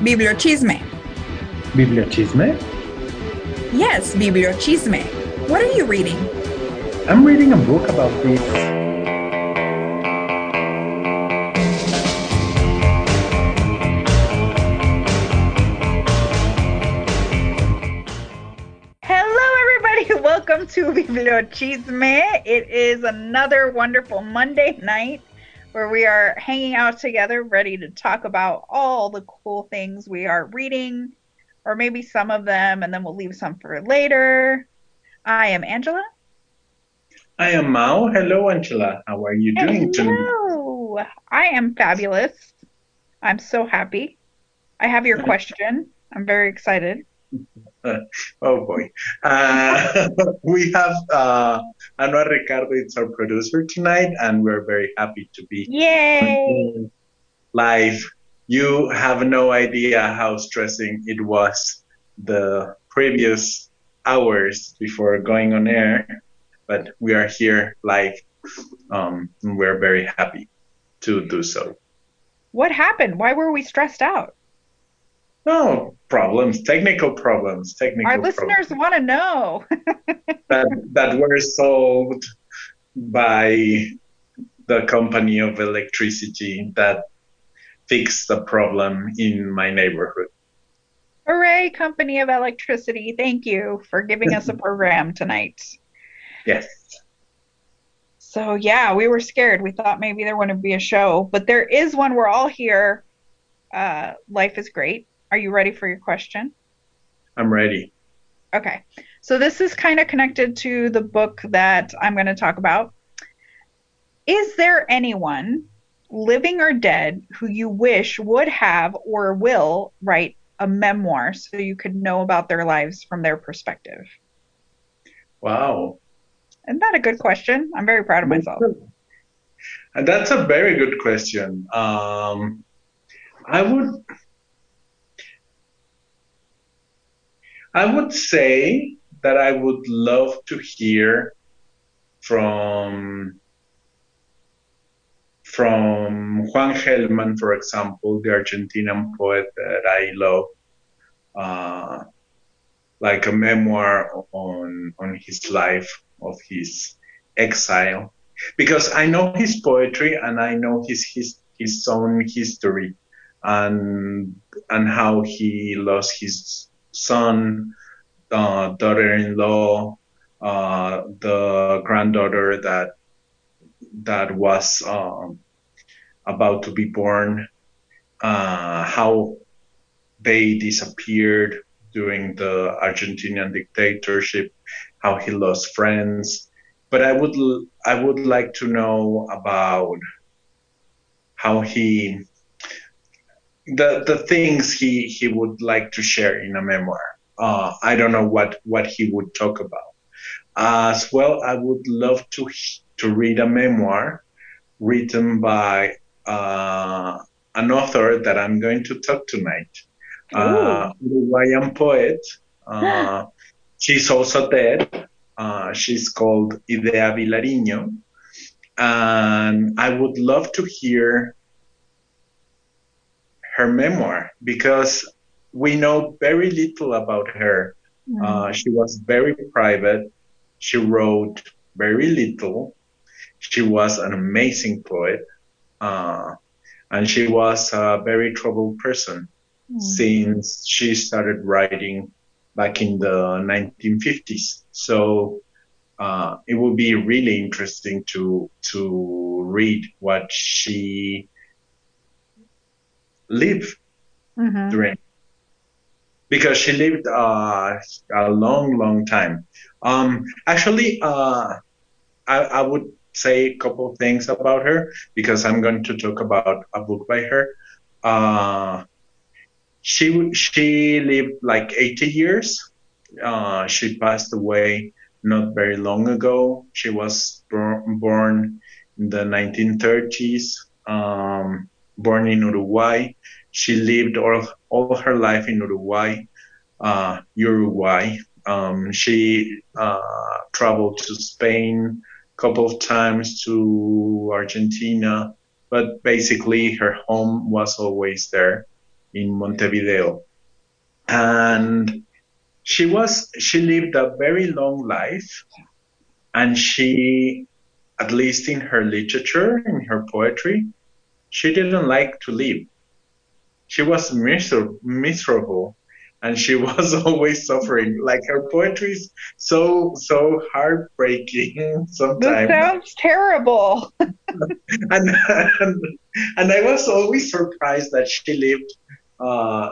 Bibliochisme. Bibliochisme? Yes, Bibliochisme. What are you reading? I'm reading a book about this. Hello, everybody. Welcome to Bibliochisme. It is another wonderful Monday night where we are hanging out together, ready to talk about all the cool things we are reading, or maybe some of them, and then we'll leave some for later. I am Angela. I am Mao. Hello, Angela. How are you doing? Hello. I am fabulous. I'm so happy. I have your question. I'm very excited. Oh boy. Uh, we have uh, Ricardo, it's our producer tonight, and we're very happy to be Yay! live. You have no idea how stressing it was the previous hours before going on air, but we are here live. Um, and we're very happy to do so. What happened? Why were we stressed out? No problems, technical problems, technical Our listeners want to know. that that were solved by the company of electricity that fixed the problem in my neighborhood. Hooray, Company of Electricity. Thank you for giving us a program tonight. Yes. So, yeah, we were scared. We thought maybe there wouldn't be a show, but there is one. We're all here. Uh, life is great. Are you ready for your question? I'm ready. Okay. So this is kind of connected to the book that I'm going to talk about. Is there anyone, living or dead, who you wish would have or will write a memoir so you could know about their lives from their perspective? Wow. Isn't that a good question? I'm very proud of myself. And that's a very good question. Um, I would I would say that I would love to hear from from Juan Gelman, for example, the Argentinian poet that I love, uh, like a memoir on on his life of his exile, because I know his poetry and I know his his his own history and and how he lost his son, uh, daughter-in-law, uh, the granddaughter that that was um, about to be born, uh, how they disappeared during the Argentinian dictatorship, how he lost friends. But I would I would like to know about how he the the things he he would like to share in a memoir. Uh, I don't know what what he would talk about. As well, I would love to to read a memoir written by uh, an author that I'm going to talk tonight. Uh, Uruguayan poet. Uh, she's also dead. Uh, she's called Idea Vilariño. And I would love to hear her memoir because we know very little about her. Mm. Uh, she was very private. She wrote very little. She was an amazing poet. Uh, and she was a very troubled person Mm. since she started writing back in the 1950s. So uh, it would be really interesting to to read what she lived Mhm. during because she lived uh, a long, long time. Um, actually, uh, I, I would say a couple of things about her because I'm going to talk about a book by her. Uh, she she lived like 80 years. Uh, she passed away not very long ago. She was bor- born in the 1930s, um, born in Uruguay. She lived all, all her life in Uruguay, uh, Uruguay. Um, she uh, traveled to Spain a couple of times to Argentina, but basically her home was always there. in Montevideo. And she was, she lived a very long life and she, at least in her literature, in her poetry, she didn't like to live. She was miser- miserable and she was always suffering. Like her poetry is so so heartbreaking sometimes. This sounds terrible. and, and, and I was always surprised that she lived uh,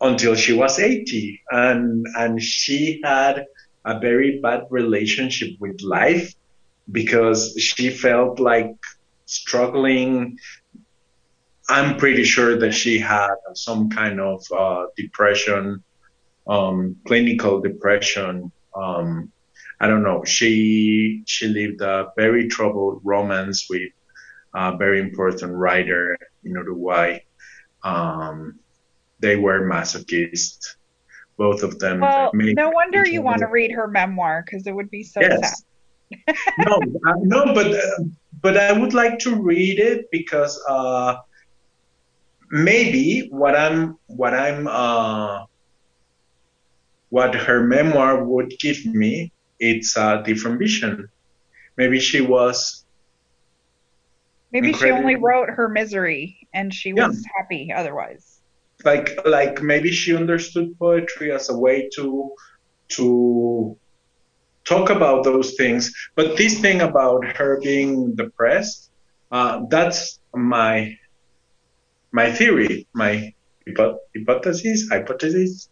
until she was 80, and and she had a very bad relationship with life because she felt like struggling I'm pretty sure that she had some kind of uh, depression, um, clinical depression. Um, I don't know. She she lived a very troubled romance with a very important writer in Uruguay. Um, they were masochists, both of them. Well, no wonder you want to read her memoir because it would be so yes. sad. no, uh, no, but uh, but I would like to read it because uh, maybe what I'm what I'm uh, what her memoir would give me it's a different vision. Maybe she was. Maybe she only wrote her misery and she was happy otherwise. Like like maybe she understood poetry as a way to to talk about those things. But this thing about her being depressed, uh, that's my my theory, my hypothesis, hypothesis,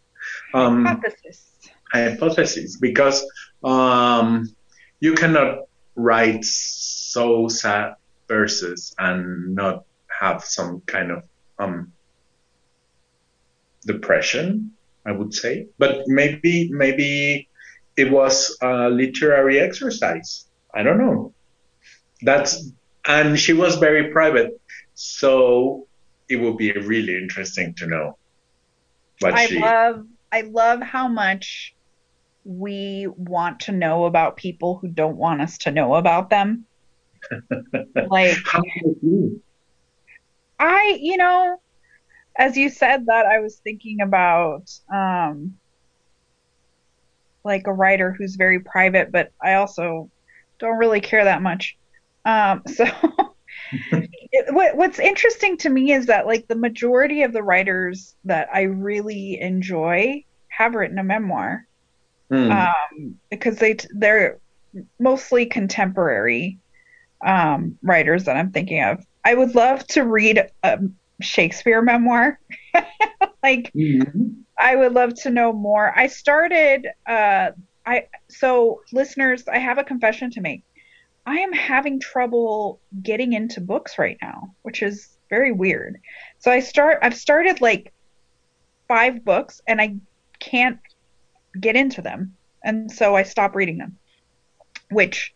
um, hypothesis, hypothesis, because um, you cannot write so sad verses and not have some kind of um, depression, I would say. But maybe, maybe it was a literary exercise. I don't know. That's and she was very private, so it will be really interesting to know what I she... love I love how much we want to know about people who don't want us to know about them. like you? I, you know, as you said that I was thinking about um like a writer who's very private, but I also don't really care that much. Um so it, what, what's interesting to me is that like the majority of the writers that I really enjoy have written a memoir mm. um, because they they're mostly contemporary um, writers that I'm thinking of. I would love to read a Shakespeare memoir. like mm-hmm. I would love to know more. I started uh, I so listeners, I have a confession to make. I am having trouble getting into books right now, which is very weird. So I start I've started like five books and I can't get into them. And so I stop reading them. Which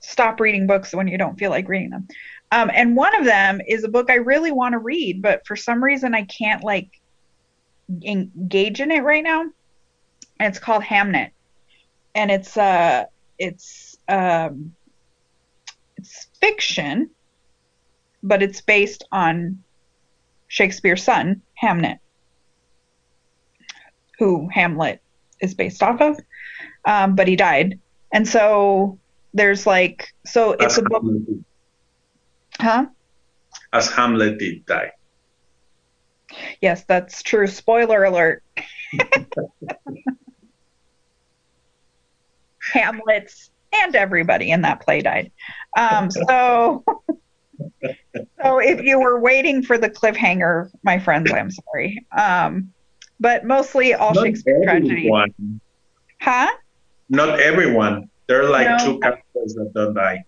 stop reading books when you don't feel like reading them. Um, and one of them is a book I really want to read, but for some reason I can't like engage in it right now. And it's called Hamnet. And it's uh it's um it's fiction, but it's based on Shakespeare's son, Hamnet, who Hamlet is based off of. Um, but he died. And so there's like, so it's As a book. Huh? As Hamlet did die. Yes, that's true. Spoiler alert. Hamlet's and everybody in that play died. Um, so, so if you were waiting for the cliffhanger, my friends, I'm sorry. Um, but mostly all Not Shakespeare tragedy. Huh? Not everyone. There are like no. two characters that don't die.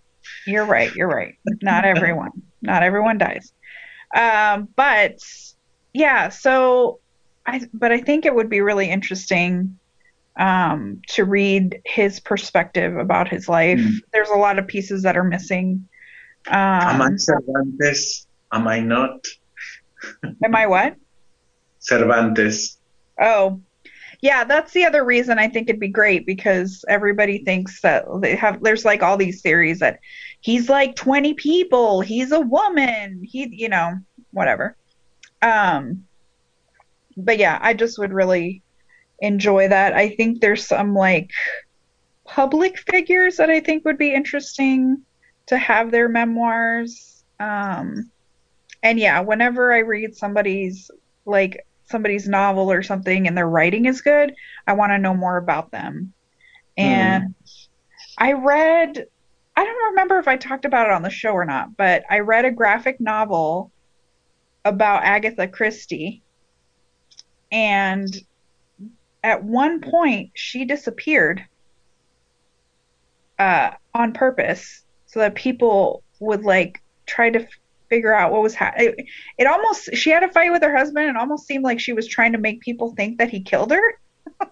You're right. You're right. Not everyone. Not everyone dies. Um, but yeah, so I but I think it would be really interesting um, to read his perspective about his life. Mm. There's a lot of pieces that are missing. Um, am I Cervantes? Am I not? am I what? Cervantes. Oh, yeah, that's the other reason I think it'd be great because everybody thinks that they have. There's like all these theories that he's like 20 people, he's a woman, he, you know, whatever. Um, but yeah, I just would really enjoy that. I think there's some like public figures that I think would be interesting to have their memoirs. Um, and yeah, whenever I read somebody's like somebody's novel or something and their writing is good, I want to know more about them. And mm. I read I don't remember if I talked about it on the show or not, but I read a graphic novel about Agatha Christie. And at one point, she disappeared uh, on purpose so that people would like try to figure out what was happening. It, it, almost she had a fight with her husband. and almost seemed like she was trying to make people think that he killed her. oh,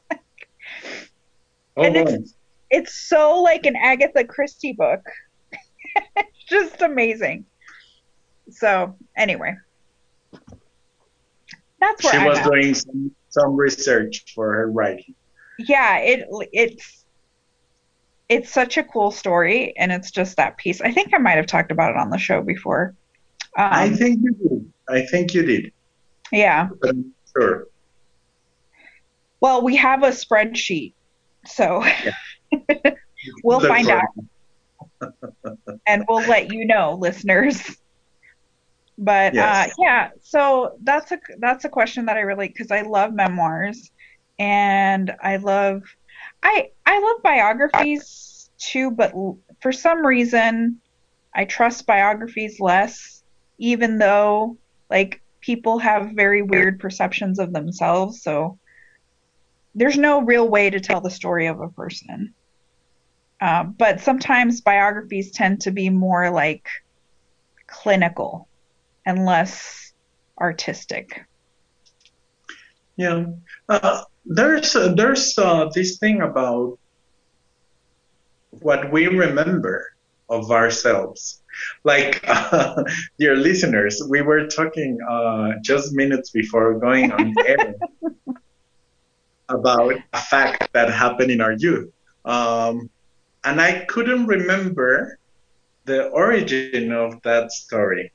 and it's, it's so like an Agatha Christie book. it's just amazing. So anyway, that's where she I'm was doing some, some research for her writing. Yeah, it it's it's such a cool story, and it's just that piece. I think I might have talked about it on the show before. Um, I think you did. I think you did. Yeah. sure. Well, we have a spreadsheet, so yeah. we'll That's find right. out. and we'll let you know, listeners. But yes. uh, yeah, so that's a that's a question that I really because I love memoirs and I love I I love biographies too, but for some reason I trust biographies less, even though like people have very weird perceptions of themselves. So there's no real way to tell the story of a person. Uh, but sometimes biographies tend to be more like clinical and less artistic. Yeah, uh, there's uh, there's uh, this thing about what we remember of ourselves. Like, dear listeners, we were talking uh, just minutes before going on air about a fact that happened in our youth. Um, and I couldn't remember the origin of that story.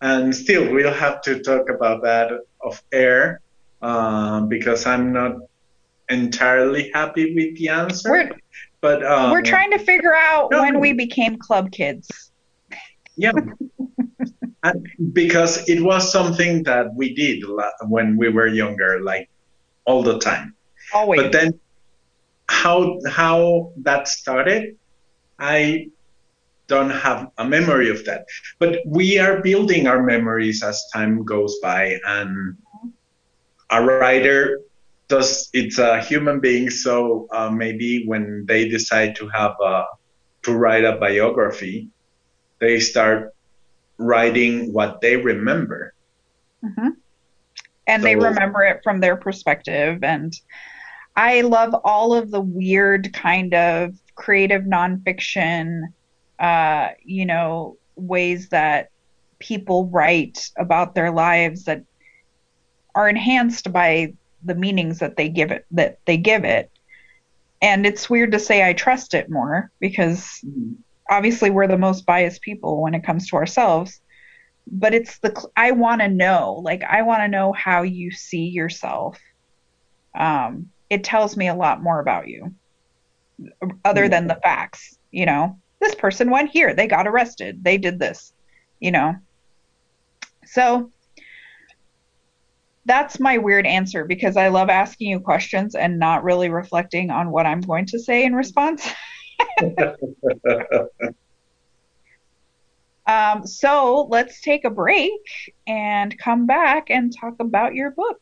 And still, we'll have to talk about that off air um, because I'm not entirely happy with the answer. We're, but um, we're trying to figure out no, when we became club kids. Yeah. because it was something that we did when we were younger, like all the time. Always. But then how how that started, I don't have a memory of that. But we are building our memories as time goes by, and a writer does. It's a human being, so uh, maybe when they decide to have a to write a biography, they start writing what they remember. Mm-hmm. And so, they remember it from their perspective and I love all of the weird kind of creative nonfiction, uh, you know, ways that people write about their lives that are enhanced by the meanings that they give it that they give it. And it's weird to say I trust it more because obviously we're the most biased people when it comes to ourselves. But it's the I want to know, like I want to know how you see yourself. Um, it tells me a lot more about you other than the facts you know this person went here. They got arrested. They did this you know. So that's my weird answer because i love asking you questions and not really reflecting on what i'm going to say in response. Um, so let's take a break and come back and talk about your book.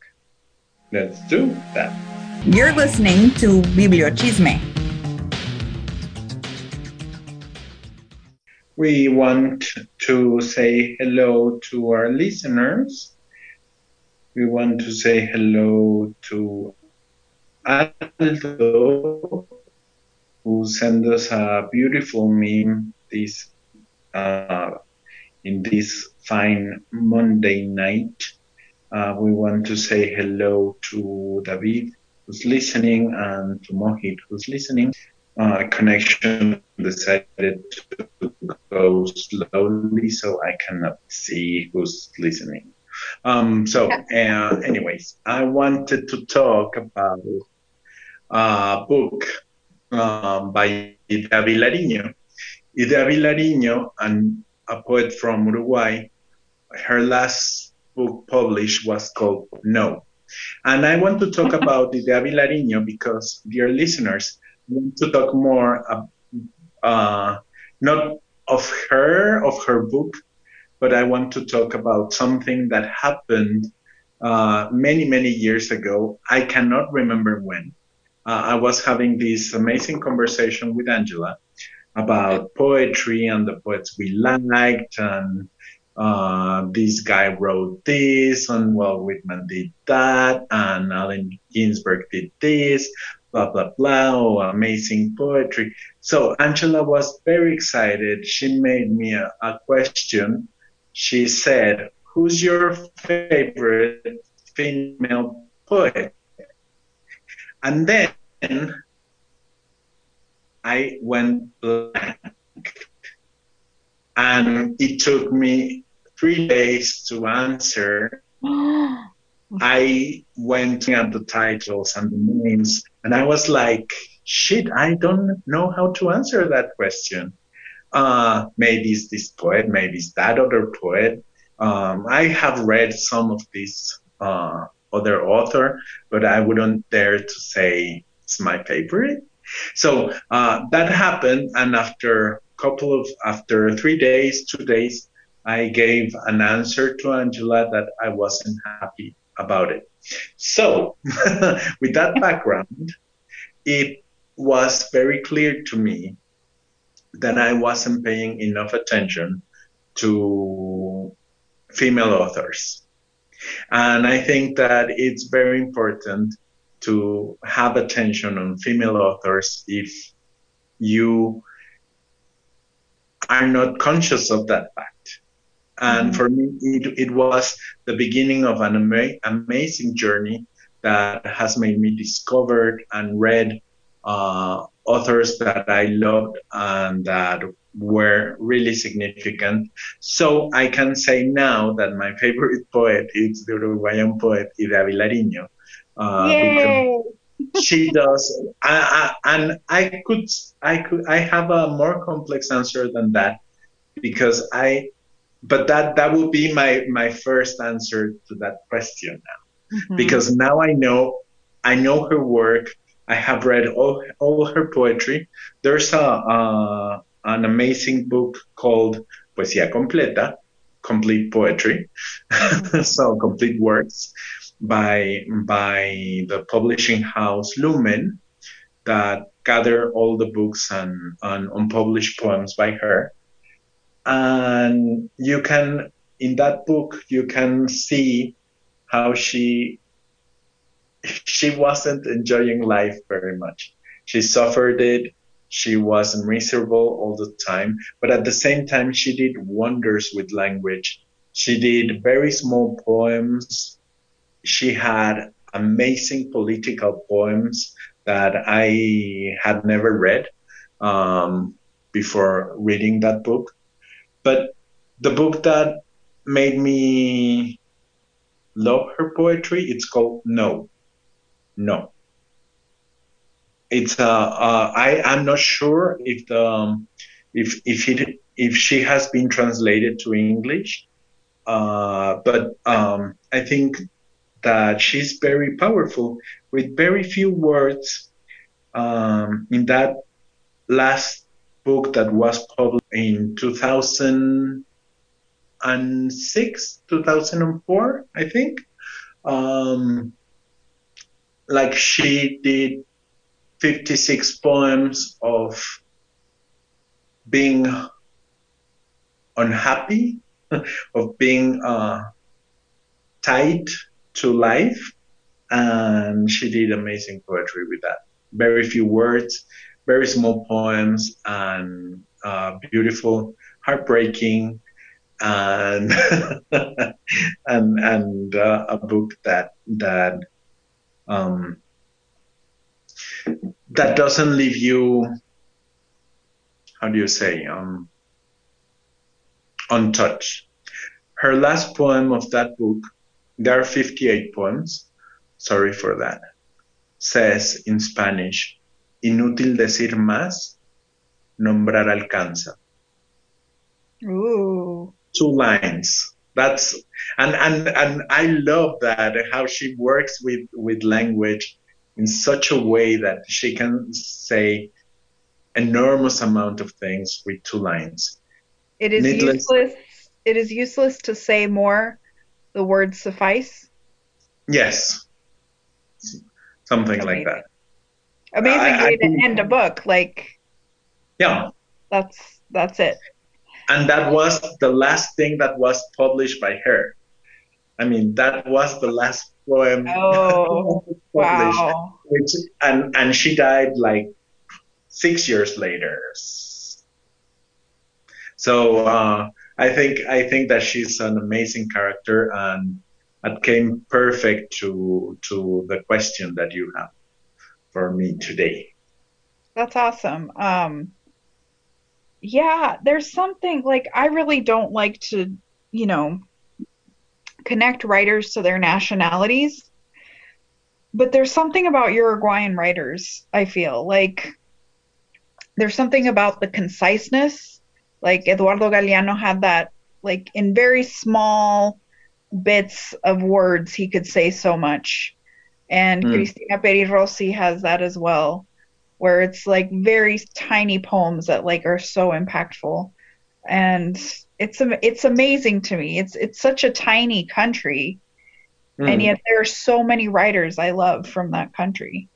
Let's do that. You're listening to Bibliochisme. We want to say hello to our listeners. We want to say hello to Aldo, who sent us a beautiful meme this uh, in this fine Monday night. Uh, we want to say hello to David who's listening and to Mohit who's listening. Uh, connection decided to go slowly so I cannot see who's listening. Um, so, uh, anyways, I wanted to talk about a book um, by Idea Vilariño. Idea Vilariño, and a poet from Uruguay, her last book published was called No. And I want to talk about Idea Vilariño because, dear listeners, want to talk more, uh, not of her, of her book, but I want to talk about something that happened uh, many, many years ago. I cannot remember when. Uh, I was having this amazing conversation with Angela about poetry and the poets we liked and uh, this guy wrote this, and Walt Whitman did that, and Allen Ginsberg did this, blah, blah, blah, oh, amazing poetry. So Angela was very excited. She made me a, a question. She said, Who's your favorite female poet? And then I went blank. And it took me three days to answer. I went at the titles and the names, and I was like, shit, I don't know how to answer that question. Uh, maybe it's this poet, maybe it's that other poet. Um, I have read some of these uh, other author, but I wouldn't dare to say it's my favorite. So uh, that happened, and after a couple of after three days, two days, I gave an answer to Angela that I wasn't happy about it. So, with that background, it was very clear to me that I wasn't paying enough attention to female authors. And I think that it's very important to have attention on female authors if you are not conscious of that fact. And mm-hmm. for me, it, it was the beginning of an ama- amazing journey that has made me discover and read uh, authors that I loved and that were really significant. So I can say now that my favorite poet is the Uruguayan poet Idea Vilariño. Uh, she does, I, I, and I could, I could, I have a more complex answer than that because I but that that will be my my first answer to that question now. Mm-hmm. because now i know i know her work. I have read all all her poetry. There's a uh, an amazing book called poesía completa complete poetry. So complete works by by the publishing house lumen that gather all the books and, and unpublished poems by her and you can in that book you can see how she she wasn't enjoying life very much. She suffered it. She was miserable all the time. But at the same time she did wonders with language. She did very small poems. She had amazing political poems that i had never read um, before reading that book but the book that made me love her poetry, it's called No. No. It's uh, uh I I'm not sure if the um, if if it if she has been translated to English, uh, but um, I think that she's very powerful with very few words. Um, in that last book that was published in 2006, 2004, I think. Um, like she did 56 poems of being unhappy, of being uh, tied to life. And she did amazing poetry with that. Very few words, very small poems and uh, beautiful, heartbreaking, and and and uh, a book that that um, that doesn't leave you how do you say um, untouched. Her last poem of that book there are 58 poems. Sorry for that. Says in Spanish, inútil decir más, nombrar alcanza. Ooh. Two lines. That's and and and I love that how she works with with language in such a way that she can say enormous amount of things with two lines. It is Needless. useless. It is useless to say more. The words suffice. Yes. Something Amazing. like that. Amazing I, way I, to end a book. Like. Yeah. That's that's it. And that was the last thing that was published by her. I mean, that was the last poem. Oh, wow. Which, and and she died like six years later. So uh, I think I think that she's an amazing character, and it came perfect to to the question that you have for me today. That's awesome. Um, yeah, there's something like I really don't like to, you know, connect writers to their nationalities. But there's something about Uruguayan writers, I feel like there's something about the conciseness. Like Eduardo Galeano had that, like in very small bits of words, he could say so much. And mm. Cristina Peri Rossi has that as well, where it's like very tiny poems that like are so impactful. And it's it's amazing to me. It's it's such a tiny country, mm. and yet there are so many writers I love from that country.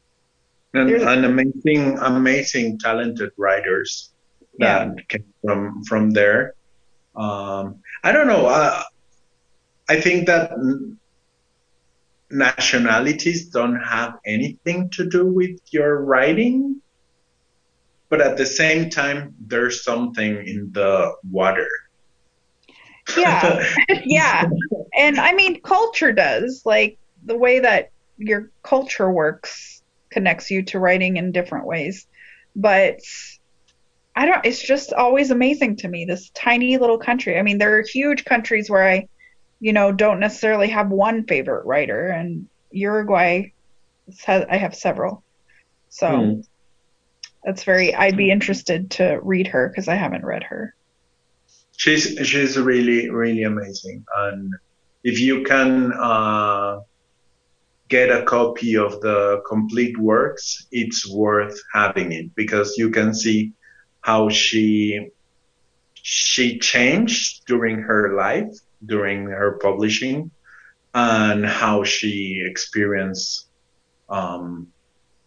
And, and amazing, amazing, talented writers that yeah. came from from there. Um, I don't know. I, I think that nationalities don't have anything to do with your writing, but at the same time, there's something in the water. Yeah. Yeah. And i mean culture does. Like the way that your culture works connects you to writing in different ways. But i don't it's just always amazing to me this tiny little country. I mean there are huge countries where i you know don't necessarily have one favorite writer. And uruguay has, i have several. So mm. that's very i'd be interested to read her because i haven't read her. She's she's really really amazing. And if you can uh, get a copy of the complete works it's worth having it because you can see how she she changed during her life during her publishing and how she experienced um,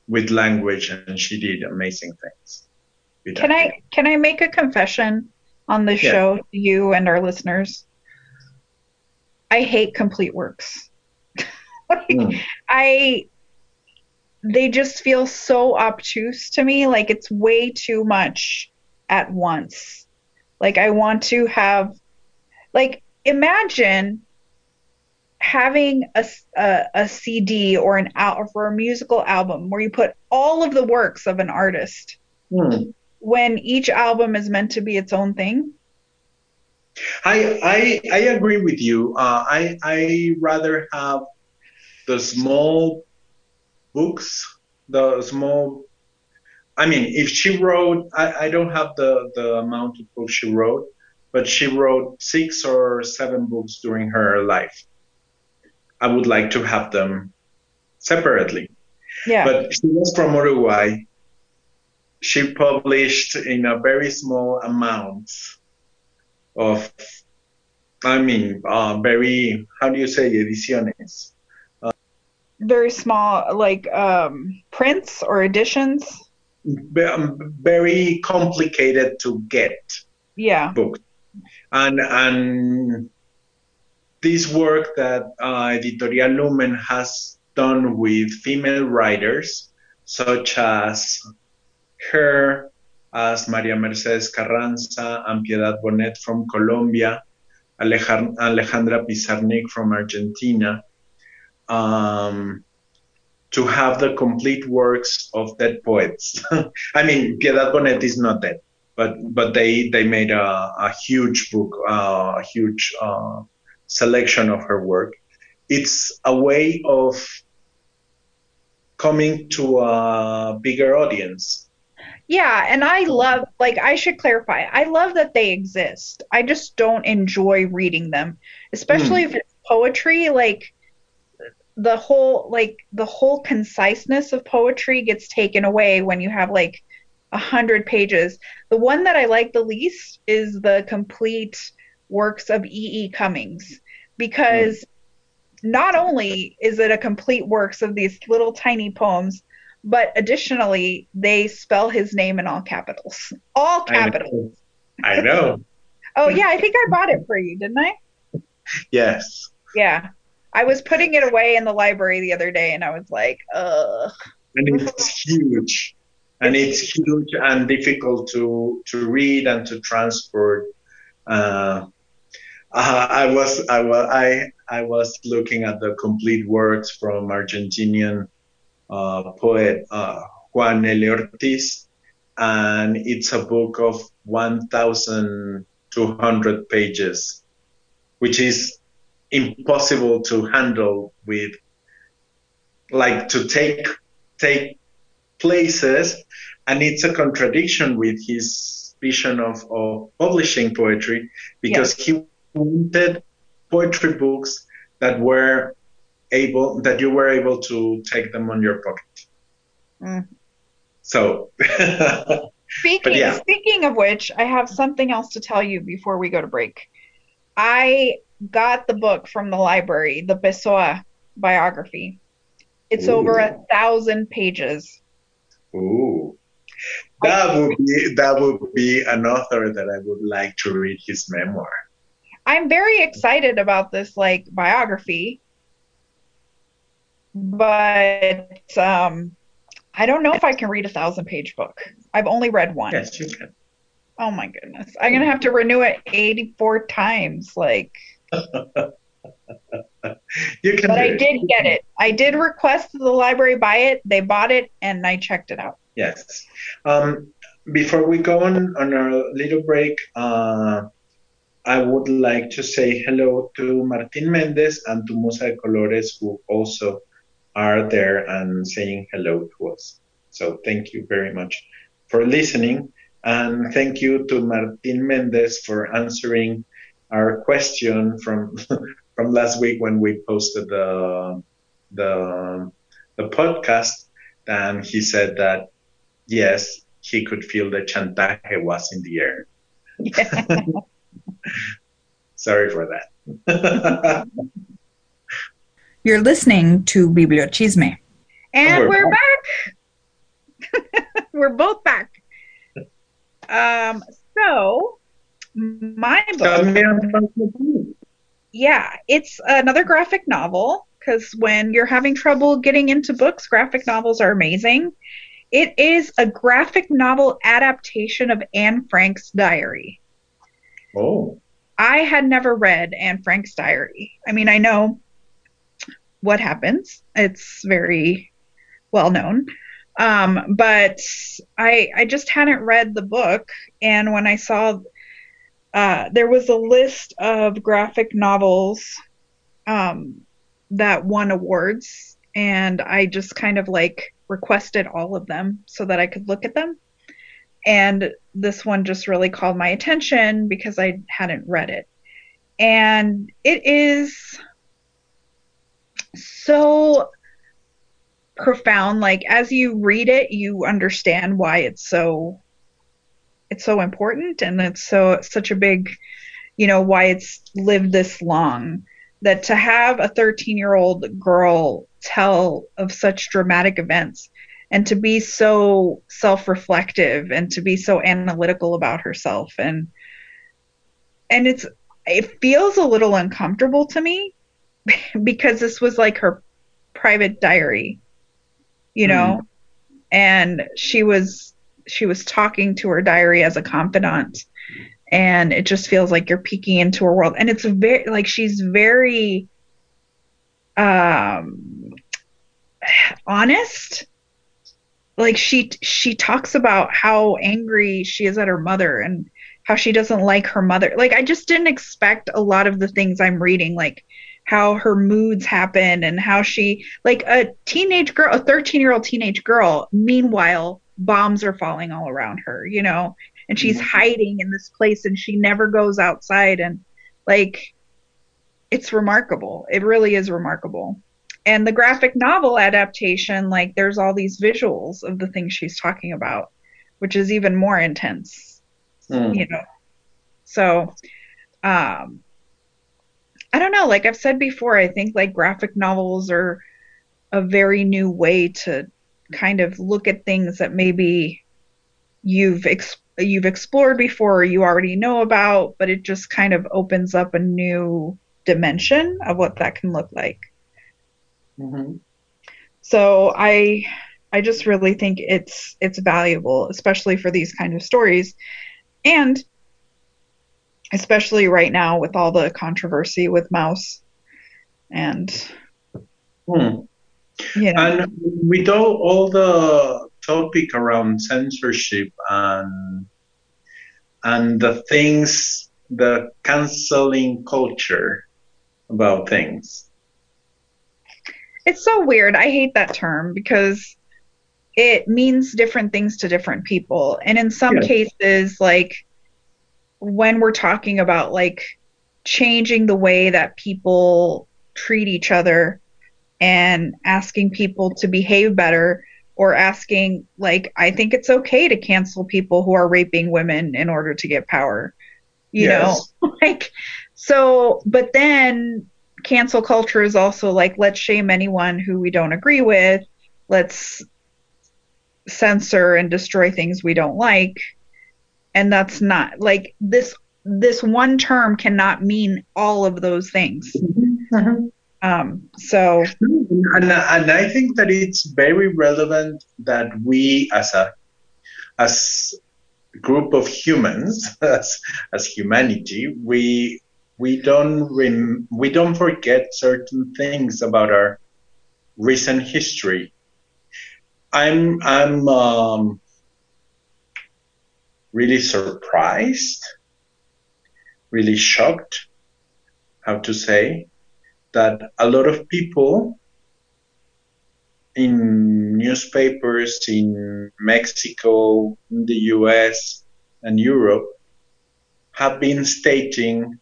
with language and she did amazing things can i can i make a confession on the yeah. show, to you and our listeners. I hate complete works. like, mm. I they just feel so obtuse to me like it's way too much at once. Like I want to have like imagine having a, a, a CD or an out for a musical album where you put all of the works of an artist mm when each album is meant to be its own thing? I I, I agree with you. Uh, I I rather have the small books, the small. I mean, if she wrote, I, I don't have the the amount of books she wrote, but she wrote six or seven books during her life. I would like to have them separately. Yeah. But she was from Uruguay, she published in a very small amount of, I mean, uh, very, how do you say, ediciones? Uh, very small, like um, prints or editions? Um, very complicated to get yeah. books. And, and this work that uh, Editorial Lumen has done with female writers, such as her as Maria Mercedes Carranza and Piedad Bonnett from Colombia, Alejandra Pizarnik from Argentina, um, to have the complete works of dead poets. I mean, Piedad Bonnett is not dead, but but they they made a, a huge book, uh, a huge uh, selection of her work. it's a way of coming to a bigger audience. Yeah, and I love like I should clarify. I love that they exist. I just don't enjoy reading them, especially mm. if it's poetry like the whole like the whole conciseness of poetry gets taken away when you have like a hundred pages. The one that I like the least is the complete works of E. E. Cummings because mm. not only is it a complete works of these little tiny poems, but additionally they spell his name in all capitals. All capitals. I know. I know. oh yeah, I think I bought it for you, didn't I? Yes. Yeah. I was putting it away in the library the other day and I was like, ugh. And it's huge. And it's huge and difficult to to read and to transport. Uh, uh, I was I was I I was looking at the complete works from Argentinian uh, poet uh, Juan L. Ortiz, and it's a book of 1,200 pages, which is impossible to handle with like to take take places and it's a contradiction with his vision of, of publishing poetry because yes. he wanted poetry books that were able that you were able to take them on your pocket mm. so speaking yeah. speaking of which i have something else to tell you before we go to break i got the book from the library, the Pessoa biography. It's Ooh. over a thousand pages. Ooh. That would be that would be an author that I would like to read his memoir. I'm very excited about this like biography. But um I don't know if I can read a thousand page book. I've only read one. Yes, you can. Oh my goodness. I'm gonna have to renew it eighty four times. Like you can but I did get it. I did request the library buy it. They bought it, and I checked it out. Yes. Um, before we go on on our little break, uh, I would like to say hello to Martin Mendez and to Musa de Colores, who also are there and saying hello to us. So thank you very much for listening. And thank you to Martin Mendez for answering our question from from last week when we posted the the the podcast, and he said that yes, he could feel the chantaje was in the air. Sorry for that. You're listening to Bibliochisme. And oh, we're, we're back. we're both back. Um, so my book. Yeah, it's another graphic novel because when you're having trouble getting into books, graphic novels are amazing. It is a graphic novel adaptation of Anne Frank's diary. Oh. I had never read Anne Frank's diary. I mean, I know what happens. It's very well known. Um, but I I just hadn't read the book and when I saw uh, there was a list of graphic novels um, that won awards, and I just kind of like requested all of them so that I could look at them. And this one just really called my attention because I hadn't read it. And it is so profound. Like, as you read it, you understand why it's so it's so important and it's so such a big you know why it's lived this long that to have a 13 year old girl tell of such dramatic events and to be so self-reflective and to be so analytical about herself and and it's it feels a little uncomfortable to me because this was like her private diary you know mm. and she was she was talking to her diary as a confidant and it just feels like you're peeking into her world. And it's very like she's very um honest. Like she she talks about how angry she is at her mother and how she doesn't like her mother. Like i just didn't expect a lot of the things i'm reading like how her moods happen and how she like a teenage girl a 13 year old teenage girl meanwhile bombs are falling all around her you know and she's mm-hmm. hiding in this place and she never goes outside and like it's remarkable it really is remarkable and the graphic novel adaptation like there's all these visuals of the things she's talking about which is even more intense mm. you know so um i don't know like i've said before i think like graphic novels are a very new way to kind of look at things that maybe you've ex- you've explored before or you already know about but it just kind of opens up a new dimension of what that can look like Mm-hmm. So I I just really think it's it's valuable, especially for these kind of stories, and especially right now with all the controversy with Maus and hmm. Know. and with all, all the topic around censorship and and the things the canceling culture about things it's so weird. I hate that term because it means different things to different people. And in some yeah. cases, like when we're talking about like changing the way that people treat each other and asking people to behave better or asking like I think it's okay to cancel people who are raping women in order to get power. You yes. know, like so but then cancel culture is also like let's shame anyone who we don't agree with let's censor and destroy things we don't like and that's not like this this one term cannot mean all of those things mm-hmm. Um so and, and i think that it's very relevant that we as a as group of humans as as humanity we we don't rem- we don't forget certain things about our recent history. I'm I'm um, really surprised, really shocked, how to say, that a lot of people in newspapers in Mexico, in the US, and Europe have been stating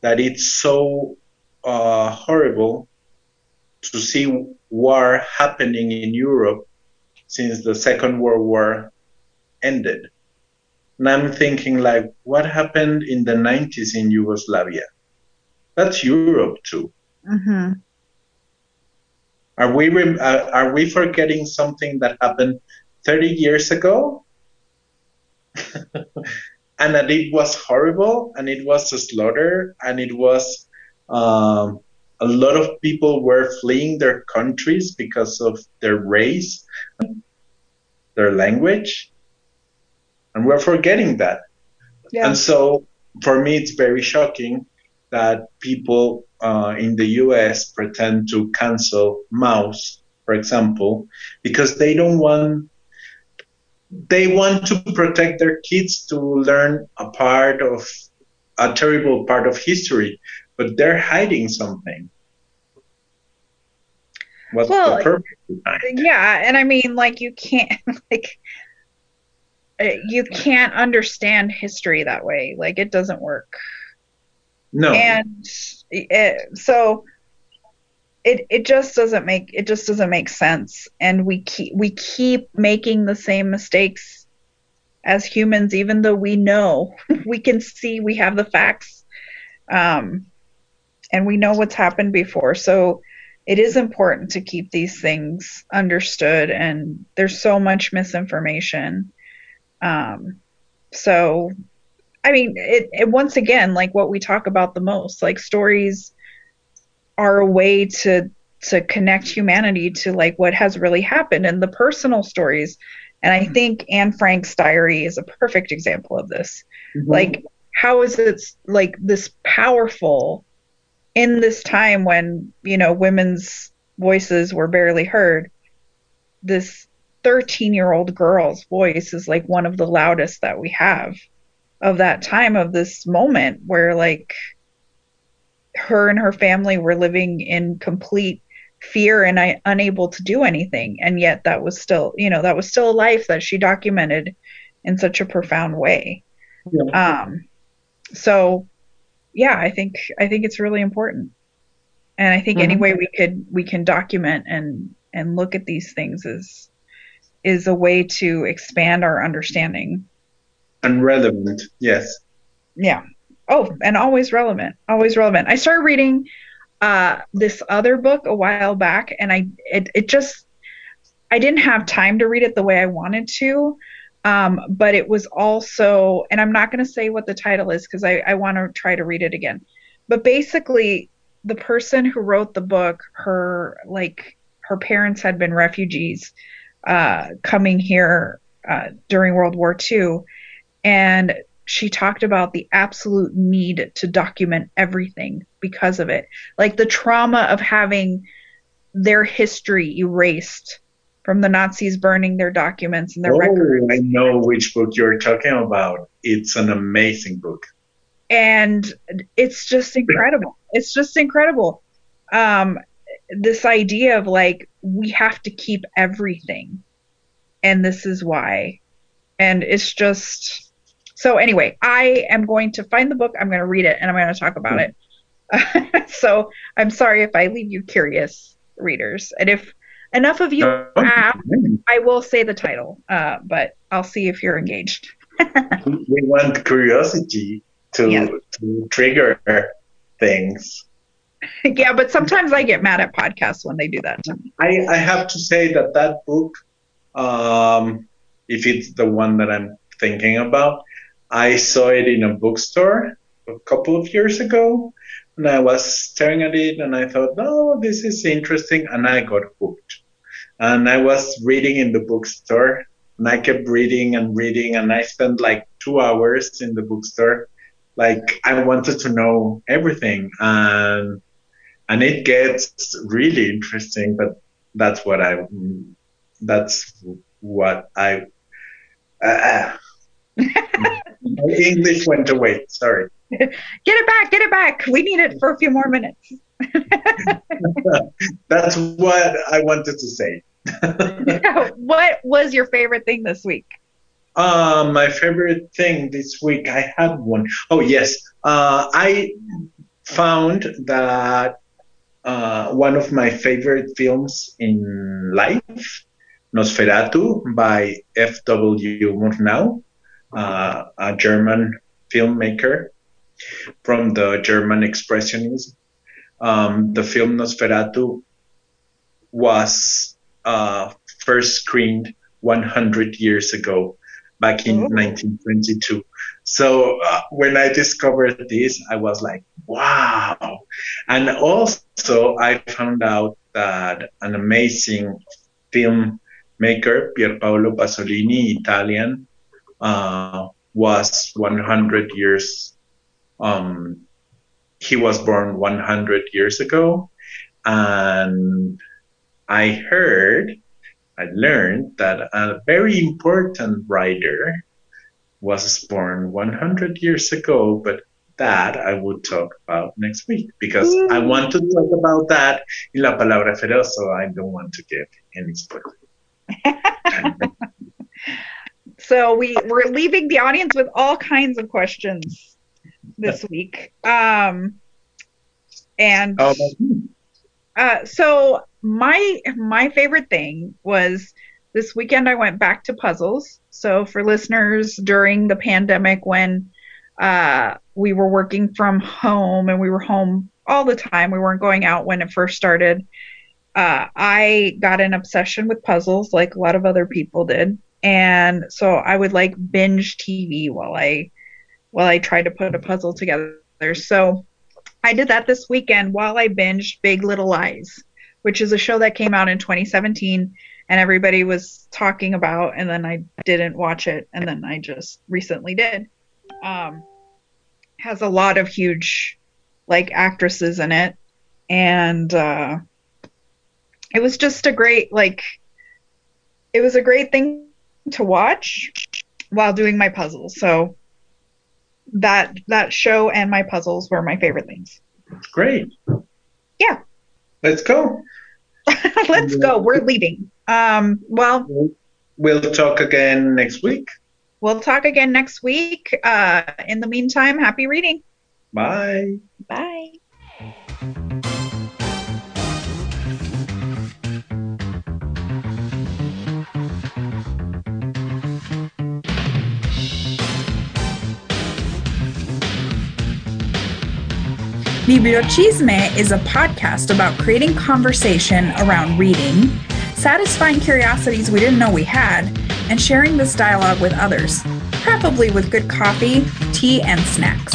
that it's so uh, horrible to see war happening in Europe since the Second World War ended. And I'm thinking, like, what happened in the 90s in Yugoslavia? That's Europe too. Mm-hmm. Are we rem- uh, are we forgetting something that happened 30 years ago? and that it was horrible and it was a slaughter and it was um, a lot of people were fleeing their countries because of their race, their language, and we're forgetting that. Yeah. And so for me, it's very shocking that people uh, in the US pretend to cancel Maus, for example, because they don't want they want to protect their kids to learn a part of a terrible part of history, but they're hiding something. What's well, the purpose Yeah, and I mean, like you can't like uh, you can't understand history that way. Like it doesn't work. No. And it, so it it just doesn't make it just doesn't make sense. And we keep we keep making the same mistakes as humans even though we know we can see we have the facts um, and we know what's happened before. So it is important to keep these things understood and there's so much misinformation. Um, so i mean it, it once again like what we talk about the most like stories are a way to to connect humanity to like what has really happened and the personal stories. And i think anne frank's diary is a perfect example of this. Mm-hmm. like how is it like this powerful in this time when you know women's voices were barely heard this 13 year old girl's voice is like one of the loudest that we have of that time of this moment where like her and her family were living in complete fear and I unable to do anything and yet that was still you know that was still a life that she documented in such a profound way yeah. um so yeah i think i think it's really important and i think mm-hmm. any way we could we can document and and look at these things is is a way to expand our understanding and relevant yes yeah oh and always relevant always relevant i started reading uh, this other book a while back, and I it, it just I didn't have time to read it the way I wanted to. Um, but it was also, and I'm not going to say what the title is because I, I want to try to read it again. But basically, the person who wrote the book, her like her parents had been refugees uh, coming here uh, during World War II, and she talked about the absolute need to document everything because of it. Like the trauma of having their history erased from the Nazis burning their documents and their oh, records. I know which book you're talking about. It's an amazing book. And it's just incredible. it's just incredible. Um, this idea of like, we have to keep everything. And this is why. And it's just so anyway, I am going to find the book. I'm going to read it and I'm going to talk about it. so I'm sorry if I leave you curious, readers. And if enough of you ask, I will say the title. Uh, but I'll see if you're engaged. we want curiosity to, yeah. to trigger things. yeah, but sometimes I get mad at podcasts when they do that to me. I, I have to say that that book, um, if it's the one that I'm thinking about, I saw it in a bookstore a couple of years ago and I was staring at it and I thought, oh, this is interesting. And I got hooked. And I was reading in the bookstore and I kept reading and reading and I spent like two hours in the bookstore. Like I wanted to know everything and, and it gets really interesting, but that's what I, that's what I, uh, My English went away. Sorry. Get it back. Get it back. We need it for a few more minutes. That's what I wanted to say. what was your favorite thing this week? Uh, my favorite thing this week, I had one. Oh, yes. Uh, I found that uh, one of my favorite films in life, Nosferatu by F.W. Murnau, uh, a German filmmaker from the German Expressionism. Um, the film Nosferatu was uh, first screened 100 years ago, back in 1922. So uh, when I discovered this, I was like, wow. And also, I found out that an amazing filmmaker, Pier Paolo Pasolini, Italian, uh, was 100 years. Um, he was born 100 years ago, and I heard, I learned that a very important writer was born 100 years ago, but that I would talk about next week because. I want to talk about that in La Palabra Feroz, so I don't want to give any spoilers. So we we're leaving the audience with all kinds of questions this week. Um, and uh, so my my favorite thing was this weekend I went back to puzzles. So for listeners during the pandemic when uh, we were working from home and we were home all the time, we weren't going out when it first started. Uh, I got an obsession with puzzles like a lot of other people did and so I would like binge TV while I while I tried to put a puzzle together. So I did that this weekend while I binged Big Little Lies, which is a show that came out in 2017 and everybody was talking about and then I didn't watch it and then I just recently did. Um has a lot of huge like actresses in it and uh it was just a great like it was a great thing to watch while doing my puzzles. So that that show and my puzzles were my favorite things. Great. Yeah. Let's go. Let's go. We're leaving. Um, well, we'll talk again next week. We'll talk again next week. Uh, in the meantime, happy reading. Bye. Bye. Bibliochisme is a podcast about creating conversation around reading, satisfying curiosities we didn't know we had, and sharing this dialogue with others, preferably with good coffee, tea, and snacks.